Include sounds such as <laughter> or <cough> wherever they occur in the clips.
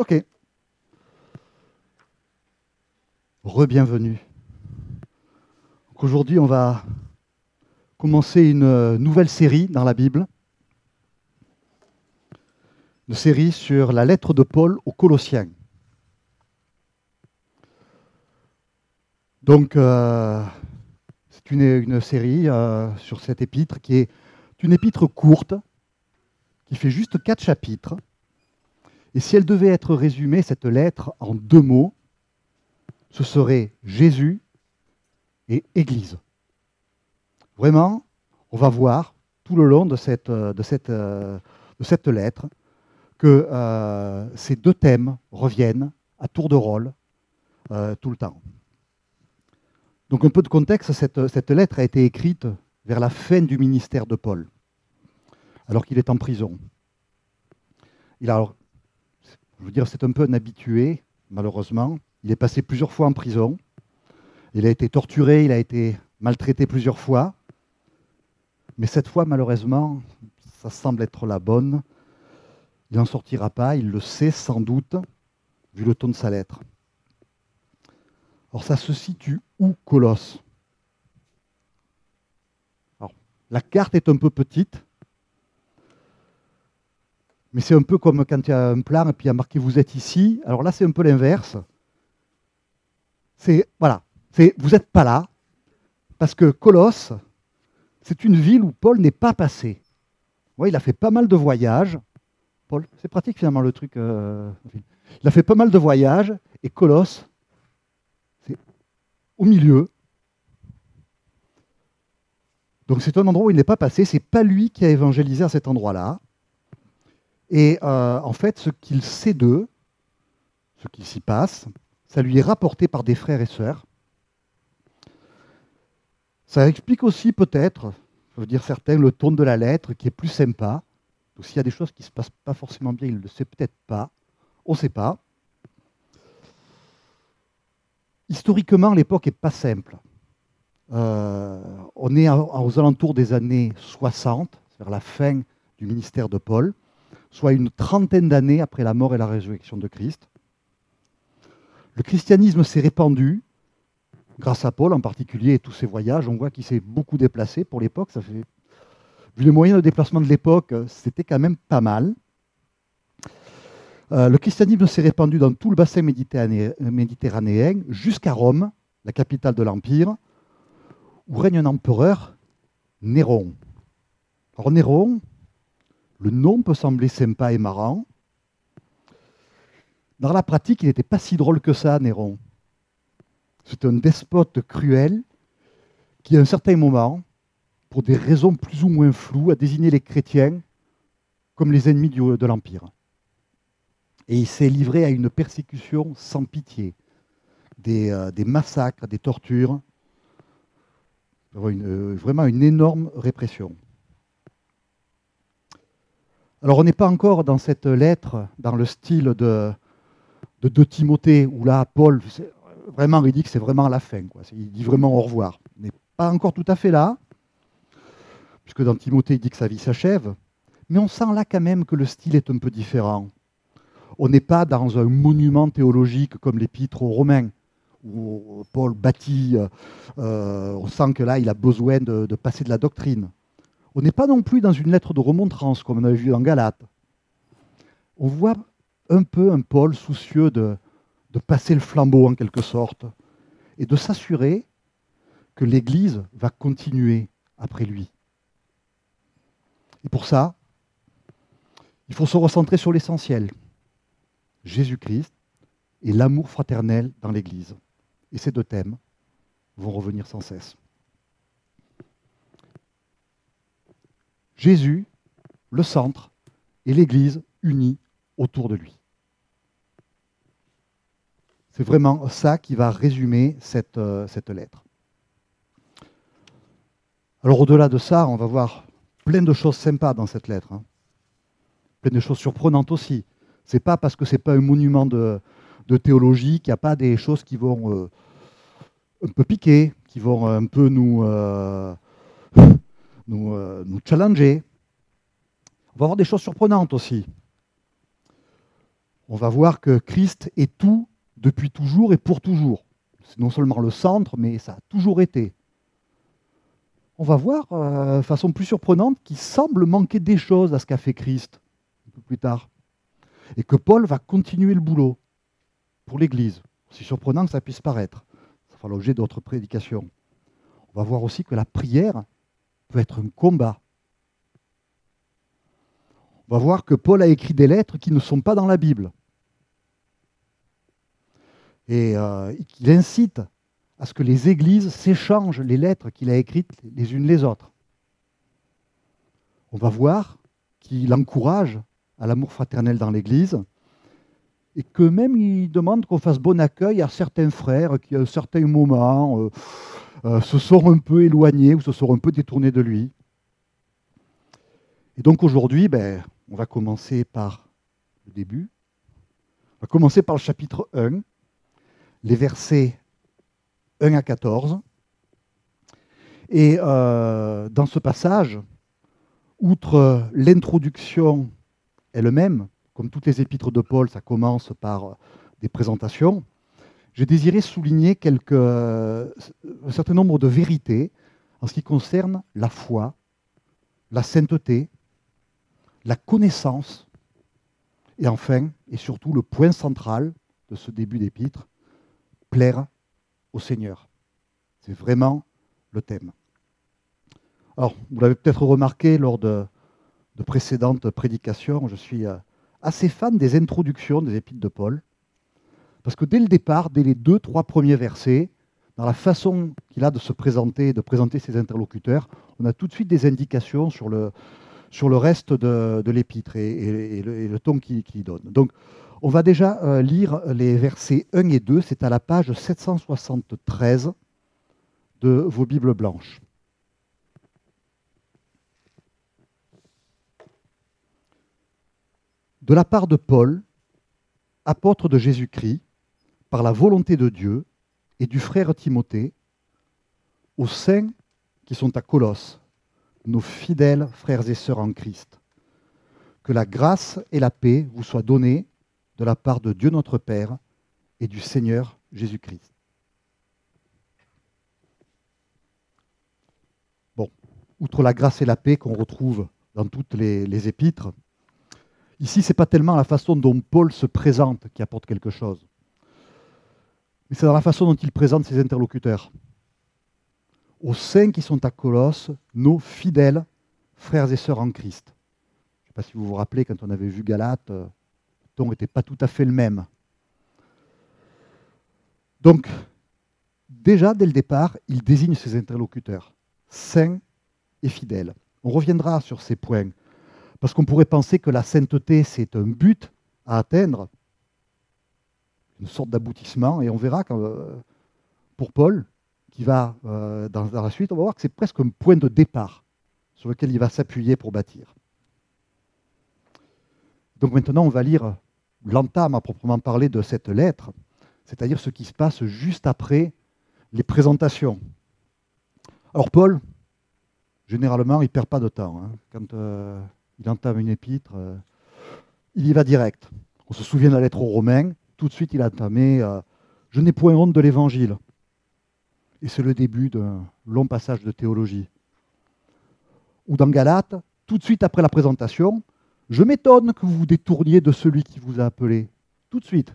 Ok. Re-bienvenue. Aujourd'hui, on va commencer une euh, nouvelle série dans la Bible. Une série sur la lettre de Paul aux Colossiens. Donc, euh, c'est une, série euh, sur cette épître qui est une épître courte, qui fait juste quatre chapitres. Et si elle devait être résumée, cette lettre, en deux mots, ce serait Jésus et Église. Vraiment, on va voir tout le long de cette, de cette lettre que euh, ces deux thèmes reviennent à tour de rôle euh, tout le temps. Donc un peu de contexte, cette, cette, lettre a été écrite vers la fin du ministère de Paul, alors qu'il est en prison. Il a, je veux dire, c'est un peu un habitué, malheureusement. Il est passé plusieurs fois en prison. Il a été torturé, il a été maltraité plusieurs fois. Mais cette fois, malheureusement, ça semble être la bonne. Il n'en sortira pas, il le sait sans doute, vu le ton de sa lettre. Alors ça se situe où Colosse? Alors, La carte est un peu petite, mais c'est un peu comme quand il y a un plan et puis il y a marqué vous êtes ici. Alors là, c'est un peu l'inverse. C'est voilà, c'est vous n'êtes pas là parce que Colosse, c'est une ville où Paul n'est pas passé. il a fait pas mal de voyages. Paul, c'est pratique finalement le truc. Euh, il a fait pas mal de voyages et Colosse, c'est au milieu. Donc c'est un endroit où il n'est pas passé. C'est pas lui qui a évangélisé à cet endroit-là. Et euh, en fait, ce qu'il sait d'eux, ce qui s'y passe, ça lui est rapporté par des frères et sœurs. Ça explique aussi peut-être, je veux dire certains, le ton de la lettre qui est plus sympa. Donc s'il y a des choses qui ne se passent pas forcément bien, il ne le sait peut-être pas. On ne sait pas. Historiquement, l'époque n'est pas simple. Euh, on est aux alentours des années 60, vers la fin du ministère de Paul soit une trentaine d'années après la mort et la résurrection de Christ. Le christianisme s'est répandu, grâce à Paul en particulier et tous ses voyages. On voit qu'il s'est beaucoup déplacé pour l'époque. Vu les moyens de déplacement de l'époque, c'était quand même pas mal. Euh, le christianisme s'est répandu dans tout le bassin méditerranéen, jusqu'à Rome, la capitale de l'Empire, où règne un empereur, Néron. Alors Néron, le nom peut sembler sympa et marrant. Dans la pratique, il n'était pas si drôle que ça, Néron. C'est un despote cruel qui, à un certain moment, pour des raisons plus ou moins floues, a désigné les chrétiens comme les ennemis de l'Empire. Et il s'est livré à une persécution sans pitié, des, euh, massacres, des tortures, euh, vraiment une énorme répression. Alors on n'est pas encore dans cette lettre, dans le style de, de, Timothée, où là, Paul, vraiment, il dit que c'est vraiment la fin. Quoi. Il dit vraiment au revoir. On n'est pas encore tout à fait là, puisque dans Timothée, il dit que sa vie s'achève. Mais on sent là quand même que le style est un peu différent. On n'est pas dans un monument théologique comme l'épître aux Romains, où Paul bâtit, euh, on sent que là, il a besoin de passer de la doctrine. On n'est pas non plus dans une lettre de remontrance comme on a vu dans Galate. On voit un peu un Paul soucieux de, de passer le flambeau en quelque sorte et de s'assurer que l'Église va continuer après lui. Et pour ça, il faut se recentrer sur l'essentiel, Jésus-Christ et l'amour fraternel dans l'Église. Et ces deux thèmes vont revenir sans cesse. Jésus, le centre, et l'Église unie autour de lui. C'est vraiment ça qui va résumer cette, euh, lettre. Alors au-delà de ça, on va voir plein de choses sympas dans cette lettre. Hein. Plein de choses surprenantes aussi. Ce n'est pas parce que ce n'est pas un monument de, théologie qu'il n'y a pas des choses qui vont euh, un peu piquer, qui vont un peu nous, euh, nous, euh, nous challenger. On va avoir des choses surprenantes aussi. on va voir que Christ est tout depuis toujours et pour toujours. C'est non seulement le centre, mais ça a toujours été. On va voir, euh, de façon plus surprenante, qu'il semble manquer des choses à ce qu'a fait Christ, un peu plus tard. Et que Paul va continuer le boulot pour l'Église. C'est surprenant que ça puisse paraître. Ça fera l'objet d'autres prédications. On va voir aussi que la prière peut être un combat. On va voir que Paul a écrit des lettres qui ne sont pas dans la Bible. Et euh, qu'il incite à ce que les églises s'échangent les lettres qu'il a écrites les unes les autres. On va voir qu'il encourage à l'amour fraternel dans l'Église et que même il demande qu'on fasse bon accueil à certains frères qui, à un certain moment, euh, euh, se sont un peu éloignés ou se sont un peu détournés de lui. Et donc aujourd'hui, ben, on va commencer par le début. On va commencer par le chapitre 1, les versets 1 à 14. Et euh, dans ce passage, outre l'introduction elle-même, comme toutes les épîtres de Paul, ça commence par des présentations, j'ai désiré souligner quelques, un certain nombre de vérités en ce qui concerne la foi, la sainteté, la connaissance, et enfin, et surtout le point central de ce début d'épître, plaire au Seigneur. C'est vraiment le thème. Alors, vous l'avez peut-être remarqué lors de, de, précédentes prédications, je suis euh, assez fan des introductions des épîtres de Paul. Parce que dès le départ, dès les deux, trois premiers versets, dans la façon qu'il a de se présenter, de présenter ses interlocuteurs, on a tout de suite des indications sur le, sur le reste de, l'épître et, le, ton qu'il donne. Donc, on va déjà euh, lire les versets 1 et 2, c'est à la page 773 de vos Bibles blanches. De la part de Paul, apôtre de Jésus-Christ, par la volonté de Dieu et du frère Timothée, aux saints qui sont à Colosse, nos fidèles frères et sœurs en Christ. Que la grâce et la paix vous soient données de la part de Dieu notre Père et du Seigneur Jésus-Christ. Bon, outre la grâce et la paix qu'on retrouve dans toutes les, épîtres, ici, ce n'est pas tellement la façon dont Paul se présente qui apporte quelque chose mais c'est dans la façon dont il présente ses interlocuteurs. Aux saints qui sont à Colosse, nos fidèles frères et sœurs en Christ. Je ne sais pas si vous vous rappelez, quand on avait vu Galate, euh, le ton n'était pas tout à fait le même. Donc, déjà, dès le départ, il désigne ses interlocuteurs, saints et fidèles. On reviendra sur ces points, parce qu'on pourrait penser que la sainteté, c'est un but à atteindre, une sorte d'aboutissement. Et on verra quand, euh, pour Paul, qui va euh, dans, la suite, on va voir que c'est presque un point de départ sur lequel il va s'appuyer pour bâtir. Donc maintenant, on va lire l'entame à proprement parler de cette lettre, c'est-à-dire ce qui se passe juste après les présentations. Alors Paul, généralement, il ne perd pas de temps. Hein. Quand euh, il entame une épître, il y va direct. On se souvient de la lettre aux Romains, tout de suite il a entamé euh, Je n'ai point honte de l'évangile. Et c'est le début d'un long passage de théologie. Ou dans Galate, tout de suite après la présentation, Je m'étonne que vous vous détourniez de celui qui vous a appelé. Tout de suite.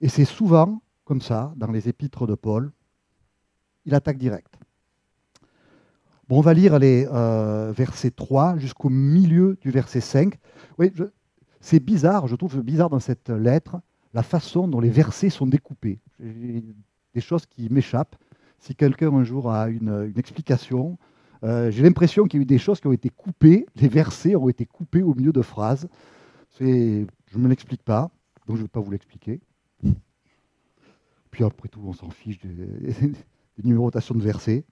Et c'est souvent comme ça, dans les épîtres de Paul, il attaque direct. Bon, on va lire les euh, versets 3 jusqu'au milieu du verset 5. Oui, c'est bizarre, je trouve bizarre dans cette lettre, la façon dont les versets sont découpés. Des choses qui m'échappent. Si quelqu'un un jour a une, explication, euh, j'ai l'impression qu'il y a eu des choses qui ont été coupées, les versets ont été coupés au milieu de phrases. Je ne me l'explique pas, donc je ne vais pas vous l'expliquer. Puis après tout, on s'en fiche des, <laughs> des numérotations de versets.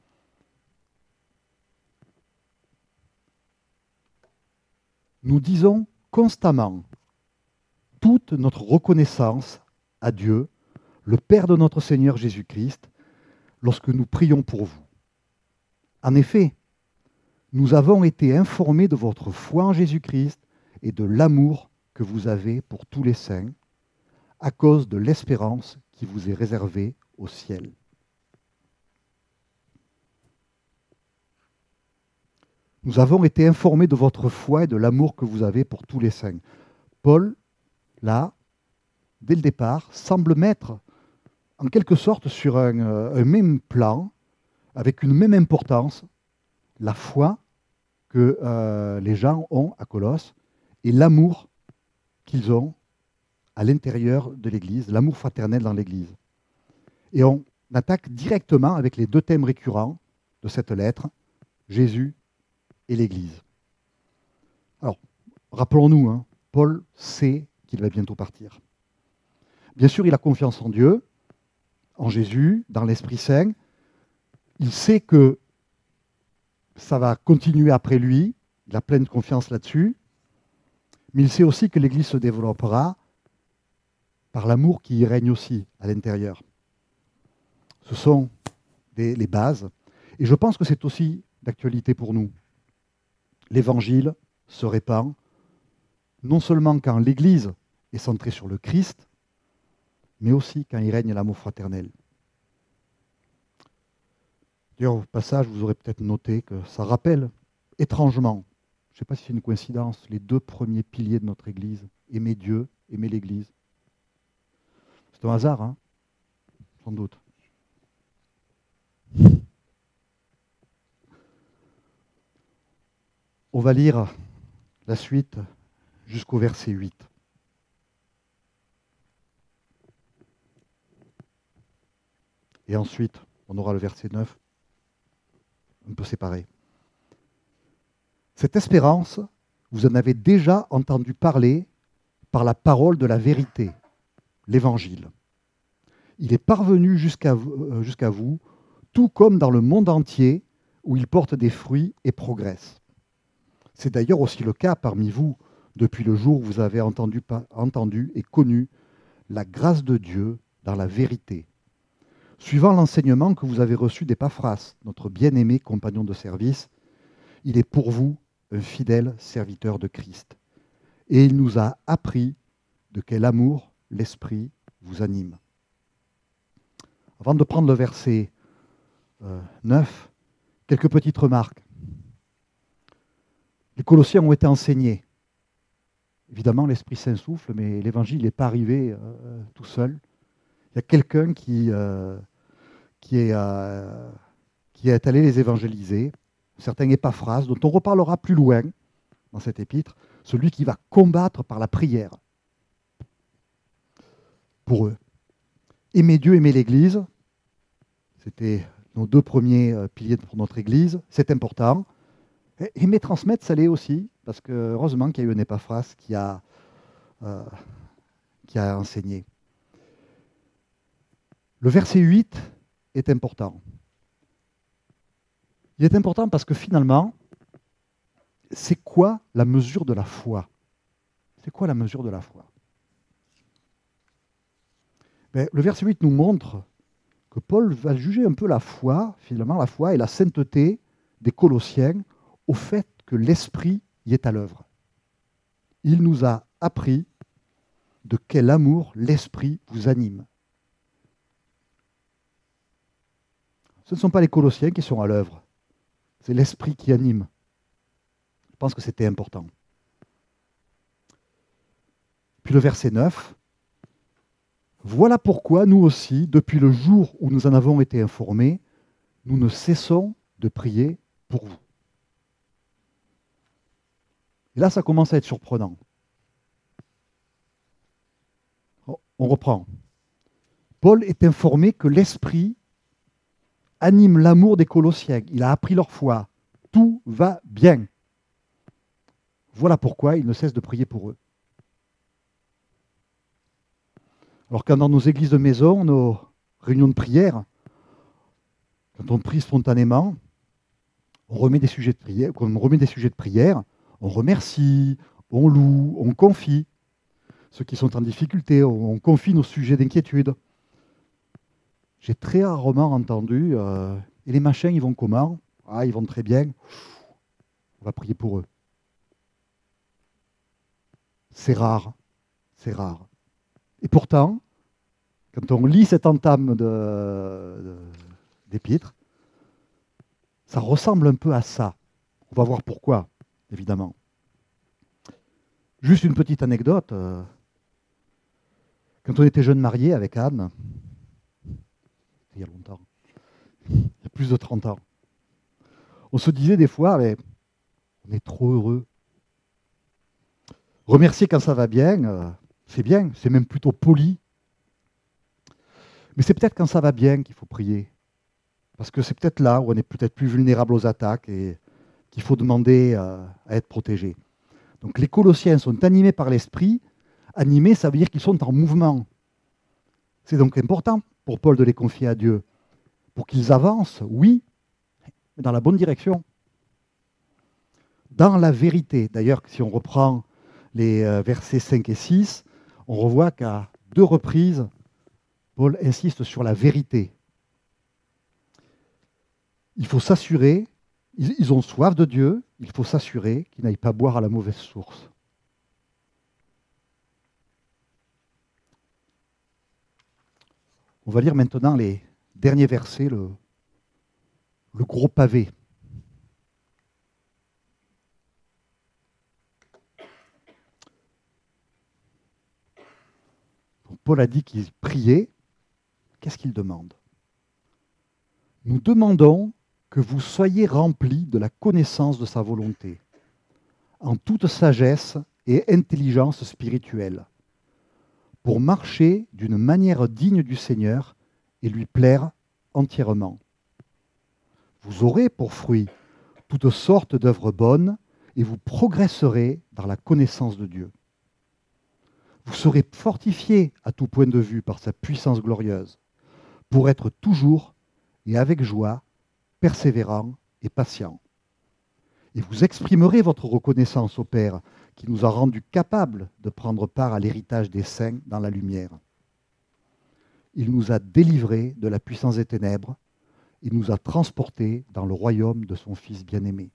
Nous disons constamment toute notre reconnaissance à Dieu, le Père de notre Seigneur Jésus-Christ, lorsque nous prions pour vous. En effet, nous avons été informés de votre foi en Jésus-Christ et de l'amour que vous avez pour tous les saints, à cause de l'espérance qui vous est réservée au ciel. Nous avons été informés de votre foi et de l'amour que vous avez pour tous les saints. Paul, là, dès le départ, semble mettre en quelque sorte sur un, euh, même plan, avec une même importance, la foi que euh, les gens ont à Colosse et l'amour qu'ils ont à l'intérieur de l'Église, l'amour fraternel dans l'Église. Et on attaque directement avec les deux thèmes récurrents de cette lettre, Jésus et l'Église. Alors, rappelons-nous, hein, Paul sait qu'il va bientôt partir. Bien sûr, il a confiance en Dieu, en Jésus, dans l'Esprit Saint. Il sait que ça va continuer après lui, il a pleine confiance là-dessus, mais il sait aussi que l'Église se développera par l'amour qui y règne aussi à l'intérieur. Ce sont les bases. Et je pense que c'est aussi d'actualité pour nous. L'Évangile se répand non seulement quand l'Église est centrée sur le Christ, mais aussi quand il règne l'amour fraternel. D'ailleurs, au passage, vous aurez peut-être noté que ça rappelle étrangement, je ne sais pas si c'est une coïncidence, les deux premiers piliers de notre Église, aimer Dieu, aimer l'Église. C'est un hasard, hein sans doute. On va lire la suite jusqu'au verset 8. Et ensuite, on aura le verset 9, un peu séparé. Cette espérance, vous en avez déjà entendu parler par la parole de la vérité, l'Évangile. Il est parvenu jusqu'à vous, euh, vous, tout comme dans le monde entier où il porte des fruits et progresse. C'est d'ailleurs aussi le cas parmi vous depuis le jour où vous avez entendu, et connu la grâce de Dieu dans la vérité. Suivant l'enseignement que vous avez reçu d'Epaphras, notre bien-aimé compagnon de service, il est pour vous un fidèle serviteur de Christ. Et il nous a appris de quel amour l'Esprit vous anime. Avant de prendre le verset 9, euh, quelques petites remarques. Les Colossiens ont été enseignés. Évidemment, l'Esprit Saint souffle, mais l'Évangile n'est pas arrivé euh, tout seul. Il y a quelqu'un qui, euh, euh, est allé les évangéliser, certain Épaphras, dont on reparlera plus loin dans cet épître, celui qui va combattre par la prière pour eux. Aimer Dieu, aimer l'Église, c'était nos deux premiers piliers pour notre Église, c'est important. Aimer transmettre, ça l'est aussi, parce que heureusement qu'il y a eu un épaphras qui a, euh, qui a enseigné. Le verset 8 est important. Il est important parce que finalement, c'est quoi la mesure de la foi? C'est quoi la mesure de la foi? Ben, Le verset 8 nous montre que Paul va juger un peu la foi, finalement la foi et la sainteté des Colossiens au fait que l'Esprit y est à l'œuvre. Il nous a appris de quel amour l'Esprit vous anime. Ce ne sont pas les Colossiens qui sont à l'œuvre, c'est l'Esprit qui anime. Je pense que c'était important. Puis le verset 9. Voilà pourquoi nous aussi, depuis le jour où nous en avons été informés, nous ne cessons de prier pour vous. Et là, ça commence à être surprenant. On reprend. Paul est informé que l'Esprit anime l'amour des Colossiens. Il a appris leur foi. Tout va bien. Voilà pourquoi il ne cesse de prier pour eux. Alors quand dans nos églises de maison, nos réunions de prière, quand on prie spontanément, on remet des sujets de prière, on remet des sujets de prière, on remercie, on loue, on confie. Ceux qui sont en difficulté, on, confie nos sujets d'inquiétude. J'ai très rarement entendu euh, Et les machins, ils vont comment? Ah, ils vont très bien. On va prier pour eux. c'est rare. C'est rare. Et pourtant, quand on lit cette entame d'épître, ça ressemble un peu à ça. On va voir pourquoi, évidemment. Juste une petite anecdote. Euh, quand on était jeune marié avec Anne, il y a longtemps, il y a plus de 30 ans, on se disait des fois, mais on est trop heureux. Remercier quand ça va bien, euh, c'est bien, c'est même plutôt poli. Mais c'est peut-être quand ça va bien qu'il faut prier. Parce que c'est peut-être là où on est peut-être plus vulnérable aux attaques et qu'il faut demander euh, à être protégé. Donc les Colossiens sont animés par l'Esprit. Animés, ça veut dire qu'ils sont en mouvement. C'est donc important pour Paul de les confier à Dieu. Pour qu'ils avancent, oui, mais dans la bonne direction. Dans la vérité. D'ailleurs, si on reprend les euh, versets 5 et 6, on revoit qu'à deux reprises, Paul insiste sur la vérité. Il faut s'assurer, ils ont soif de Dieu, il faut s'assurer qu'ils n'aillent pas boire à la mauvaise source. On va lire maintenant les derniers versets, le, le gros pavé. Paul a dit qu'il priait. Qu'est-ce qu'il demande? Nous demandons que vous soyez remplis de la connaissance de sa volonté, en toute sagesse et intelligence spirituelle, pour marcher d'une manière digne du Seigneur et lui plaire entièrement. Vous aurez pour fruit toutes sortes d'œuvres bonnes et vous progresserez dans la connaissance de Dieu. Vous serez fortifiés à tout point de vue par sa puissance glorieuse, pour être toujours et avec joie persévérant et patient. Et vous exprimerez votre reconnaissance au Père qui nous a rendus capables de prendre part à l'héritage des saints dans la lumière. Il nous a délivrés de la puissance des ténèbres et nous a transportés dans le royaume de son Fils bien-aimé,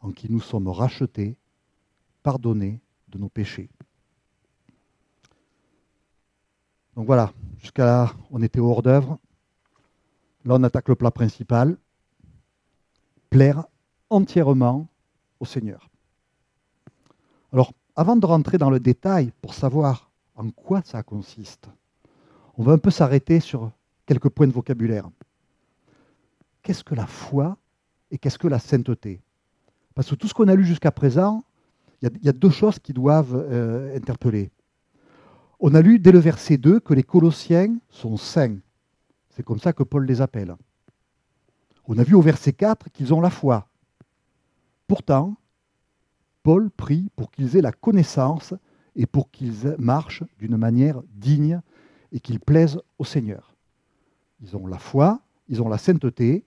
en qui nous sommes rachetés, pardonnés de nos péchés. Donc voilà, jusqu'à là, on était hors d'œuvre. Là, on attaque le plat principal. Plaire entièrement au Seigneur. Alors, avant de rentrer dans le détail pour savoir en quoi ça consiste, on va un peu s'arrêter sur quelques points de vocabulaire. Qu'est-ce que la foi et qu'est-ce que la sainteté? Parce que tout ce qu'on a lu jusqu'à présent, il y, a deux choses qui doivent euh, interpeller. On a lu dès le verset 2 que les Colossiens sont saints. C'est comme ça que Paul les appelle. On a vu au verset 4 qu'ils ont la foi. Pourtant, Paul prie pour qu'ils aient la connaissance et pour qu'ils marchent d'une manière digne et qu'ils plaisent au Seigneur. Ils ont la foi, ils ont la sainteté,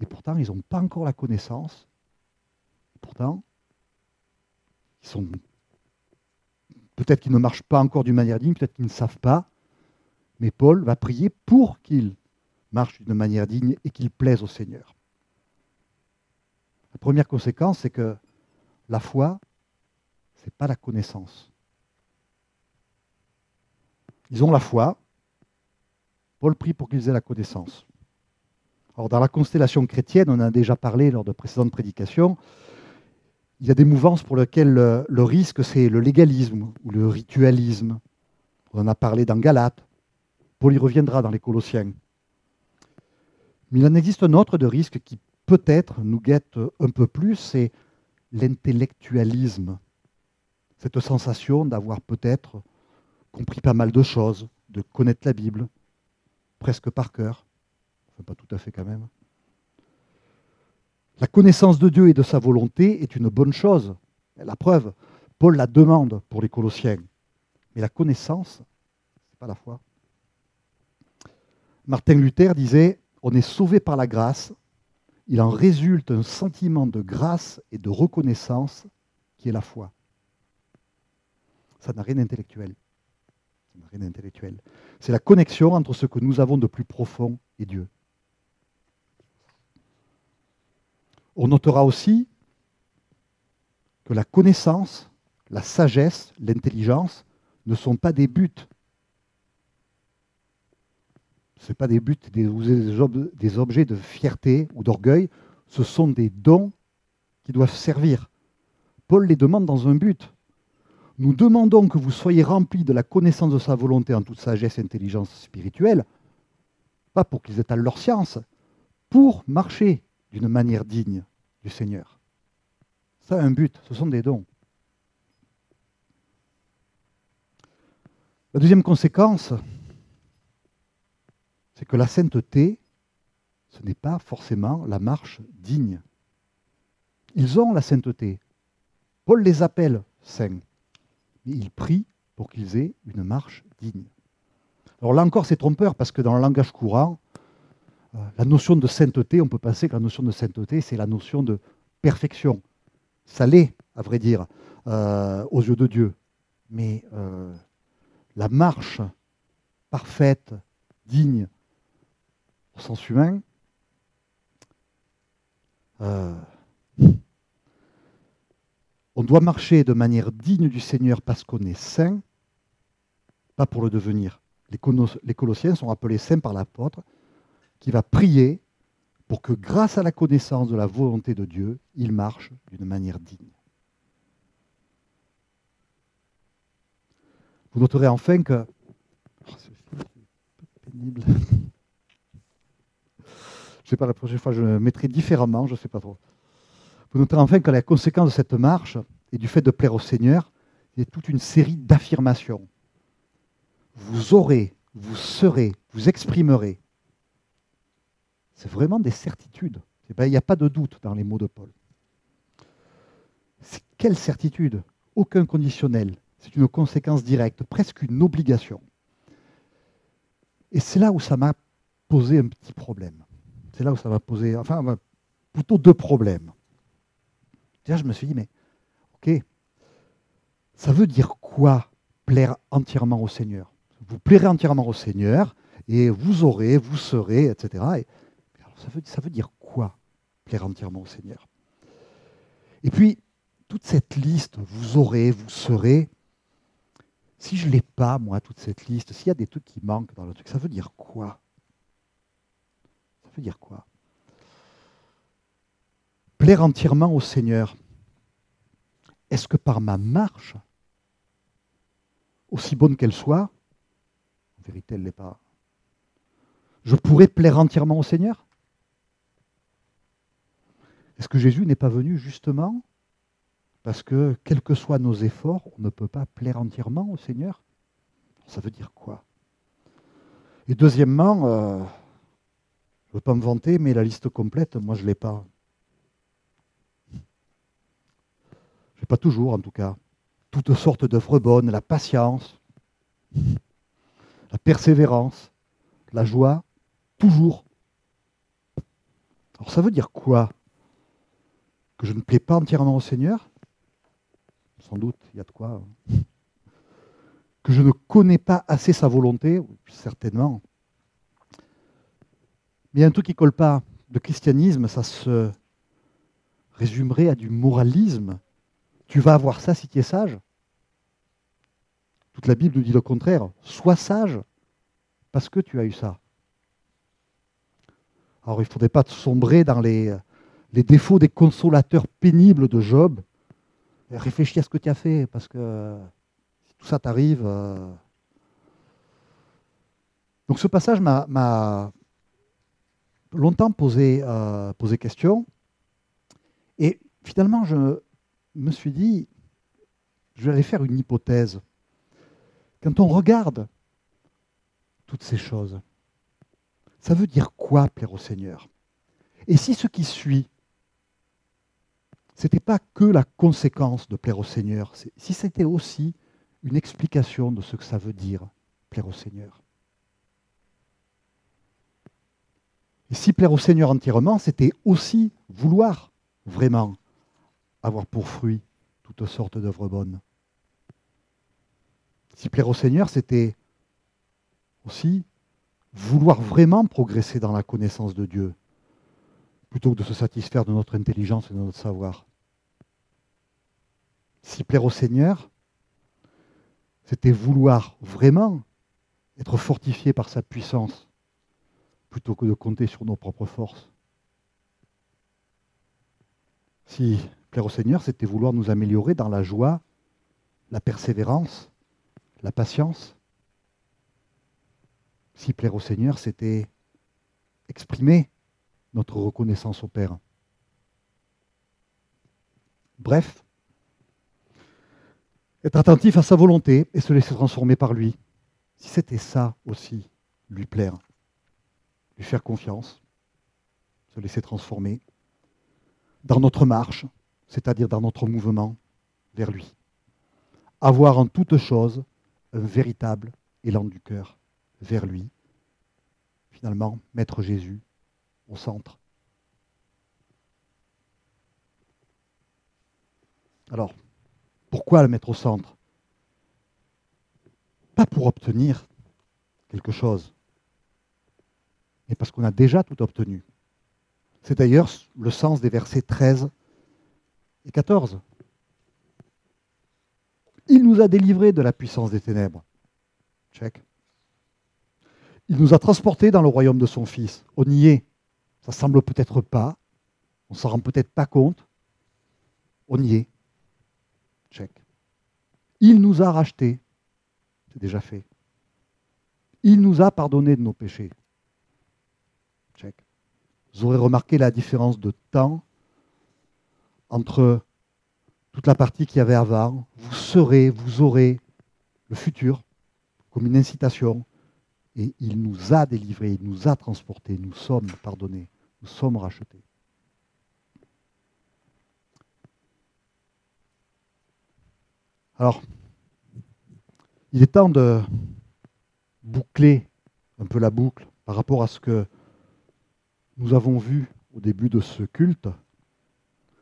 et pourtant ils n'ont pas encore la connaissance. Pourtant, ils sont peut-être qu'ils ne marchent pas encore d'une manière digne, peut-être qu'ils ne savent pas, mais Paul va prier pour qu'il marche d'une manière digne et qu'il plaise au Seigneur. La première conséquence, c'est que la foi, ce n'est pas la connaissance. Ils ont la foi. Paul prie pour qu'ils aient la connaissance. Alors, dans la constellation chrétienne, on en a déjà parlé lors de précédentes prédications, il y a des mouvances pour lesquelles le, risque, c'est le légalisme ou le ritualisme. On en a parlé dans Galate, Paul y reviendra dans les Colossiens. Mais il en existe un autre de risque qui peut-être nous guette un peu plus, c'est l'intellectualisme. Cette sensation d'avoir peut-être compris pas mal de choses, de connaître la Bible, presque par cœur. Enfin, pas tout à fait quand même. La connaissance de Dieu et de sa volonté est une bonne chose. La preuve, Paul la demande pour les Colossiens. Mais la connaissance, ce n'est pas la foi. Martin Luther disait, on est sauvé par la grâce, il en résulte un sentiment de grâce et de reconnaissance qui est la foi. Ça n'a rien d'intellectuel. Rien d'intellectuel. C'est la connexion entre ce que nous avons de plus profond et Dieu. On notera aussi que la connaissance la sagesse, l'intelligence ne sont pas des buts. Ce pas des buts, des, des objets de fierté ou d'orgueil, ce sont des dons qui doivent servir. Paul les demande dans un but. Nous demandons que vous soyez remplis de la connaissance de sa volonté en toute sagesse et intelligence spirituelle, pas pour qu'ils étalent leur science, pour marcher d'une manière digne du Seigneur. Ça a un but, ce sont des dons. La deuxième conséquence, c'est que la sainteté, ce n'est pas forcément la marche digne. Ils ont la sainteté. Paul les appelle saints, mais il prie pour qu'ils aient une marche digne. Alors là encore, c'est trompeur parce que dans le langage courant, euh, la notion de sainteté, on peut penser que la notion de sainteté, c'est la notion de perfection. Ça l'est, à vrai dire, euh, aux yeux de Dieu. Mais euh, la marche parfaite, digne, sens humain, euh, on doit marcher de manière digne du Seigneur parce qu'on est saint, pas pour le devenir. Les Colossiens sont appelés saints par l'apôtre qui va prier pour que grâce à la connaissance de la volonté de Dieu, ils marchent d'une manière digne. Vous noterez enfin que... Oh, pénible. Je ne sais pas, la prochaine fois, je le mettrai différemment, je ne sais pas trop. Vous noterez enfin que la conséquence de cette marche et du fait de plaire au Seigneur, il y a toute une série d'affirmations. Vous aurez, vous serez, vous exprimerez. C'est vraiment des certitudes. Il n'y a pas de doute dans les mots de Paul. Quelle certitude? Aucun conditionnel. C'est une conséquence directe, presque une obligation. Et c'est là où ça m'a posé un petit problème. C'est là où ça m'a posé, enfin, plutôt deux problèmes. Déjà, je me suis dit, mais, ok, ça veut dire quoi plaire entièrement au Seigneur? Vous plairez entièrement au Seigneur et vous aurez, vous serez, etc. Et, ça, veut, ça veut dire quoi plaire entièrement au Seigneur? Et puis, toute cette liste, vous aurez, vous serez, si je ne l'ai pas, moi, toute cette liste, s'il y a des trucs qui manquent dans le truc, ça veut dire quoi? Veut dire quoi? Plaire entièrement au Seigneur. Est-ce que par ma marche, aussi bonne qu'elle soit, en vérité, elle ne l'est pas, je pourrais plaire entièrement au Seigneur? Est-ce que Jésus n'est pas venu justement parce que, quels que soient nos efforts, on ne peut pas plaire entièrement au Seigneur? Ça veut dire quoi? Et deuxièmement, euh, veux pas me vanter, mais la liste complète, moi, je ne l'ai pas. Je n'ai pas toujours, en tout cas. Toutes sortes d'œuvres bonnes, la patience, la persévérance, la joie, toujours. Alors ça veut dire quoi? Que je ne plais pas entièrement au Seigneur? Sans doute, il y a de quoi. Hein. Que je ne connais pas assez sa volonté, certainement. Mais il y a un truc qui ne colle pas. Le christianisme, ça se résumerait à du moralisme. Tu vas avoir ça si tu es sage. Toute la Bible nous dit le contraire. Sois sage parce que tu as eu ça. Alors il ne faudrait pas te sombrer dans les, défauts des consolateurs pénibles de Job, réfléchis à ce que tu as fait, parce que si tout ça t'arrive. Euh. Donc ce passage m'a longtemps posé, euh, posé question. Et finalement, je me suis dit, je vais faire une hypothèse. Quand on regarde toutes ces choses, ça veut dire quoi plaire au Seigneur? Et si ce qui suit ce n'était pas que la conséquence de plaire au Seigneur, si c'était aussi une explication de ce que ça veut dire, plaire au Seigneur? Et si plaire au Seigneur entièrement, c'était aussi vouloir vraiment avoir pour fruit toutes sortes d'œuvres bonnes. Si plaire au Seigneur, c'était aussi vouloir vraiment progresser dans la connaissance de Dieu, plutôt que de se satisfaire de notre intelligence et de notre savoir. Si plaire au Seigneur, c'était vouloir vraiment être fortifié par sa puissance plutôt que de compter sur nos propres forces. Si plaire au Seigneur, c'était vouloir nous améliorer dans la joie, la persévérance, la patience. Si plaire au Seigneur, c'était exprimer notre reconnaissance au Père. Bref, être attentif à sa volonté et se laisser transformer par lui. Si c'était ça aussi, lui plaire, lui faire confiance, se laisser transformer dans notre marche, c'est-à-dire dans notre mouvement vers lui. Avoir en toute chose un véritable élan du cœur vers lui. Finalement, mettre Jésus au centre. Alors, pourquoi le mettre au centre? Pas pour obtenir quelque chose, mais parce qu'on a déjà tout obtenu. C'est d'ailleurs le sens des versets 13 et 14. Il nous a délivrés de la puissance des ténèbres. Check. Il nous a transportés dans le royaume de son Fils. On y est. Ça semble peut-être pas. On s'en rend peut-être pas compte. On y est. Check. Il nous a rachetés. C'est déjà fait. Il nous a pardonné de nos péchés. Vous aurez remarqué la différence de temps entre toute la partie qu'il y avait avant. Vous serez, vous aurez le futur comme une incitation. Et il nous a délivrés, il nous a transportés, nous sommes pardonnés, nous sommes rachetés. Alors, il est temps de boucler un peu la boucle par rapport à ce que nous avons vu au début de ce culte,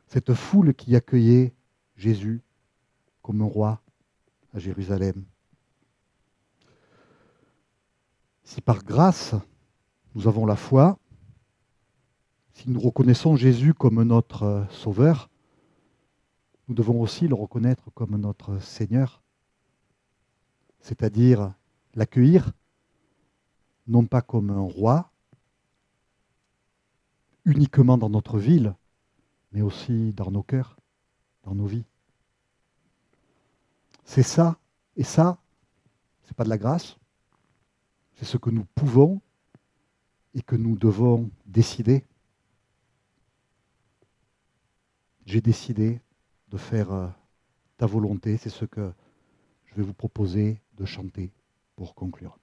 cette foule qui accueillait Jésus comme un roi à Jérusalem. Si par grâce nous avons la foi, si nous reconnaissons Jésus comme notre Sauveur, nous devons aussi le reconnaître comme notre Seigneur, c'est-à-dire l'accueillir non pas comme un roi, uniquement dans notre ville, mais aussi dans nos cœurs, dans nos vies. C'est ça, et ça, ce n'est pas de la grâce, c'est ce que nous pouvons et que nous devons décider. J'ai décidé de faire euh, ta volonté. C'est ce que je vais vous proposer de chanter pour conclure.